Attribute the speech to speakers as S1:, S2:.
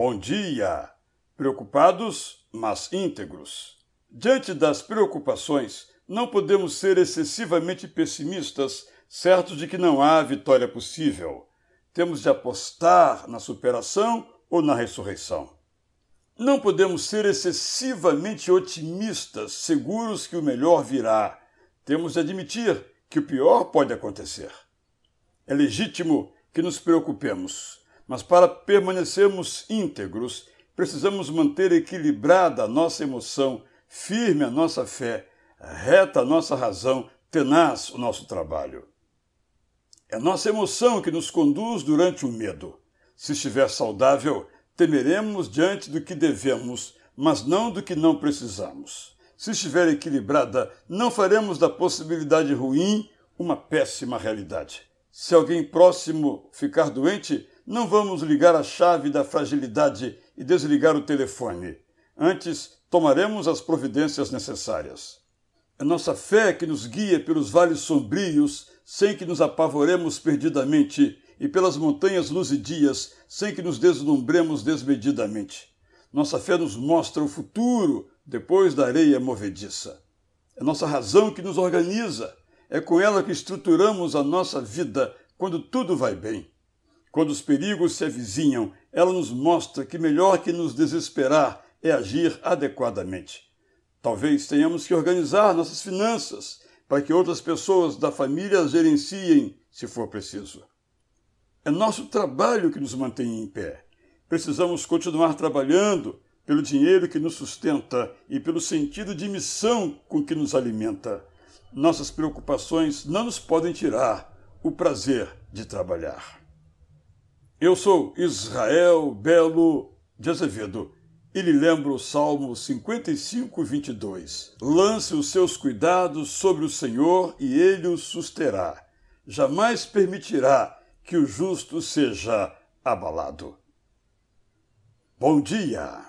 S1: Bom dia! Preocupados, mas íntegros. Diante das preocupações, não podemos ser excessivamente pessimistas, certos de que não há vitória possível. Temos de apostar na superação ou na ressurreição. Não podemos ser excessivamente otimistas, seguros que o melhor virá. Temos de admitir que o pior pode acontecer. É legítimo que nos preocupemos, mas para permanecermos íntegros, precisamos manter equilibrada a nossa emoção, firme a nossa fé, reta a nossa razão, tenaz o nosso trabalho. É nossa emoção que nos conduz durante o medo. Se estiver saudável, temeremos diante do que devemos, mas não do que não precisamos. Se estiver equilibrada, não faremos da possibilidade ruim uma péssima realidade. Se alguém próximo ficar doente, não vamos ligar a chave da fragilidade e desligar o telefone. Antes, tomaremos as providências necessárias. É nossa fé que nos guia pelos vales sombrios, sem que nos apavoremos perdidamente, e pelas montanhas luzidias, sem que nos deslumbremos desmedidamente. Nossa fé nos mostra o futuro depois da areia movediça. É nossa razão que nos organiza. É com ela que estruturamos a nossa vida quando tudo vai bem. Quando os perigos se avizinham, ela nos mostra que melhor que nos desesperar é agir adequadamente. Talvez tenhamos que organizar nossas finanças para que outras pessoas da família as gerenciem, se for preciso. É nosso trabalho que nos mantém em pé. Precisamos continuar trabalhando pelo dinheiro que nos sustenta e pelo sentido de missão com que nos alimenta. Nossas preocupações não nos podem tirar o prazer de trabalhar. Eu sou Israel Belo de Azevedo e lhe lembro o Salmo 55, 22. Lance os seus cuidados sobre o Senhor e ele o susterá. Jamais permitirá que o justo seja abalado. Bom dia!